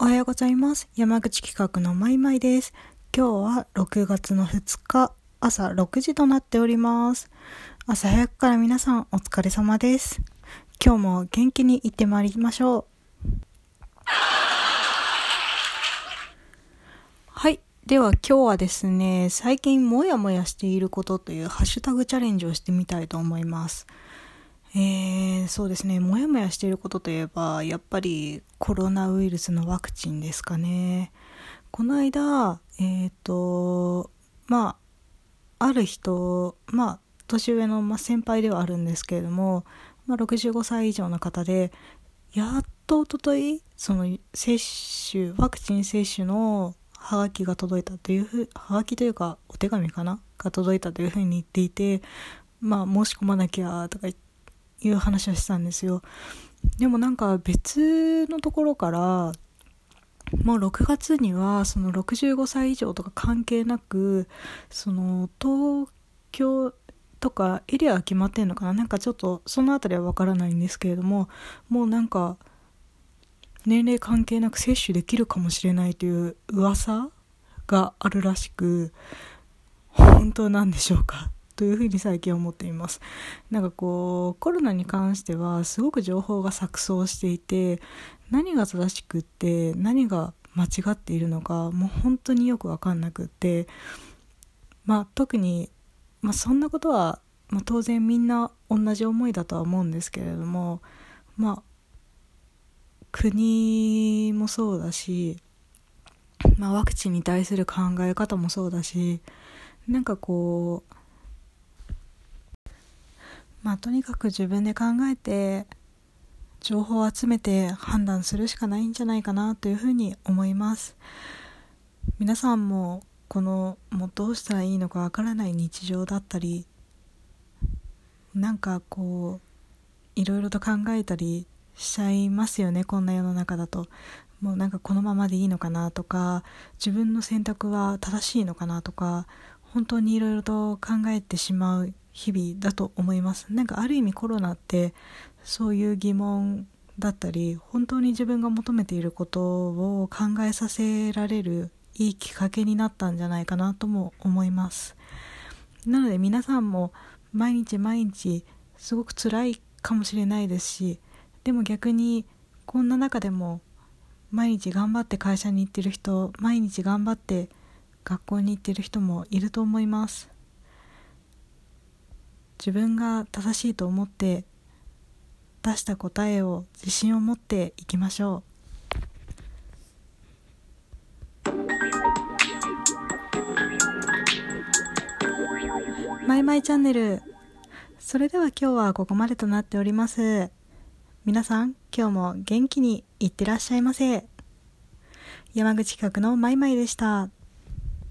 おはようございます。山口企画のまいまいです。今日は6月の2日、朝6時となっております。朝早くから皆さんお疲れ様です。今日も元気に行ってまいりましょう。はい。では今日はですね、最近もやもやしていることというハッシュタグチャレンジをしてみたいと思います。えー、そうですね、もやもやしていることといえば、やっぱりコロナウイルスのワクチンですかね。この間、えっ、と、まあ、ある人、まあ、年上の、まあ、先輩ではあるんですけれども、まあ、65歳以上の方で、やっとおととい、その接種、ワクチン接種のハガキが届いたというふう、ハガキというか、お手紙かな？が届いたというふうに言っていて、まあ、申し込まなきゃとか言っていう話をしたんですよ。でもなんか別のところから、もう6月にはその65歳以上とか関係なく、その東京とかエリアは決まってんのかな？なんかちょっとそのあたりはわからないんですけれども、もうなんか年齢関係なく接種できるかもしれないという噂があるらしく、本当なんでしょうか？というふうに最近思っています。なんかこう、コロナに関してはすごく情報が錯綜していて、何が正しくって何が間違っているのか、もう本当によくわかんなくって、まあ特に、まあそんなことは、まあ当然みんな同じ思いだとは思うんですけれども、まあ国もそうだし、まあワクチンに対する考え方もそうだし、なんかこう、まあとにかく自分で考えて情報を集めて判断するしかないんじゃないかなというふうに思います。皆さんもこのもうどうしたらいいのかわからない日常だったりなんかこういろいろと考えたりしちゃいますよねこんな世の中だと。もうなんかこのままでいいのかなとか自分の選択は正しいのかなとか本当にいろいろと考えてしまう日々だと思います。なんかある意味コロナってそういう疑問だったり本当に自分が求めていることを考えさせられるいいきっかけになったんじゃないかなとも思います。なので皆さんも毎日毎日すごく辛いかもしれないですしでも逆にこんな中でも毎日頑張って会社に行ってる人毎日頑張って学校に行ってる人もいると思います。自分が正しいと思って出した答えを自信を持っていきましょう。マイマイチャンネル。それでは今日はここまでとなっております。皆さん今日も元気にいってらっしゃいませ。山口企画のマイマイでした。